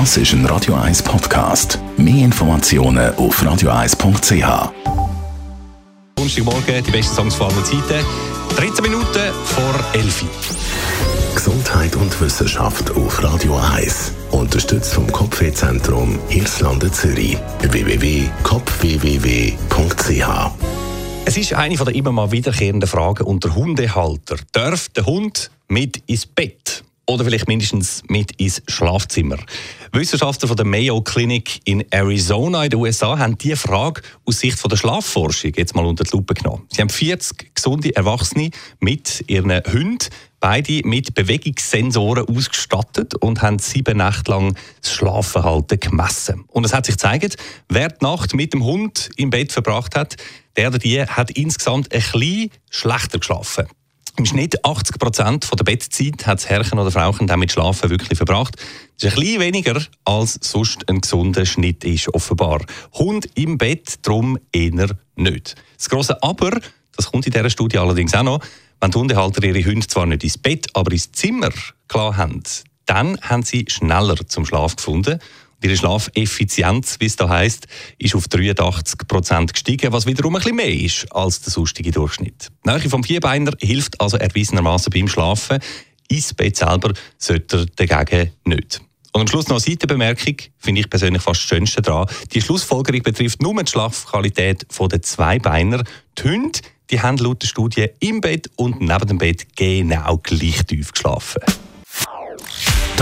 Das ist ein Radio 1 Podcast. Mehr Informationen auf radio1.ch. Donnerstagmorgen, die besten Songs von allen Zeiten. 13 Minuten vor 11 Gesundheit und Wissenschaft auf Radio 1. Unterstützt vom Kopfwehzentrum Irlande Zürich. www.kopfwww.ch Es ist eine der immer mal wiederkehrenden Fragen unter Hundehalter. Darf der Hund mit ins Bett? Oder vielleicht mindestens mit ins Schlafzimmer. Wissenschaftler von der Mayo Clinic in Arizona in den USA haben diese Frage aus Sicht von der Schlafforschung jetzt mal unter die Lupe genommen. Sie haben 40 gesunde Erwachsene mit ihren Hunden, beide mit Bewegungssensoren ausgestattet und haben sieben Nächte lang das Schlafverhalten gemessen. Und es hat sich gezeigt, wer die Nacht mit dem Hund im Bett verbracht hat, der oder die hat insgesamt ein bisschen schlechter geschlafen. Im Schnitt 80 Prozent der Bettzeit hat das Herrchen oder Frauchen damit Schlafen wirklich verbracht. Das ist ein bisschen weniger, als sonst ein gesunder Schnitt ist, offenbar. Hund im Bett darum eher nicht. Das grosse Aber, das kommt in dieser Studie allerdings auch noch, wenn die Hundehalter ihre Hunde zwar nicht ins Bett, aber ins Zimmer klar haben, dann haben sie schneller zum Schlaf gefunden Ihre Schlafeffizienz, wie es da heisst, ist auf 83 Prozent gestiegen, was wiederum ein bisschen mehr ist als der sonstige Durchschnitt. Die Nähe vom Vierbeiner hilft also erwiesenermaßen beim Schlafen. Ins Bett selber sollte er dagegen nicht. Und am Schluss noch eine Seitenbemerkung, finde ich persönlich fast das Schönste daran. Die Schlussfolgerung betrifft nur die Schlafqualität der Zweibeiner. Die Hunde die haben laut der Studie im Bett und neben dem Bett genau gleich tief geschlafen.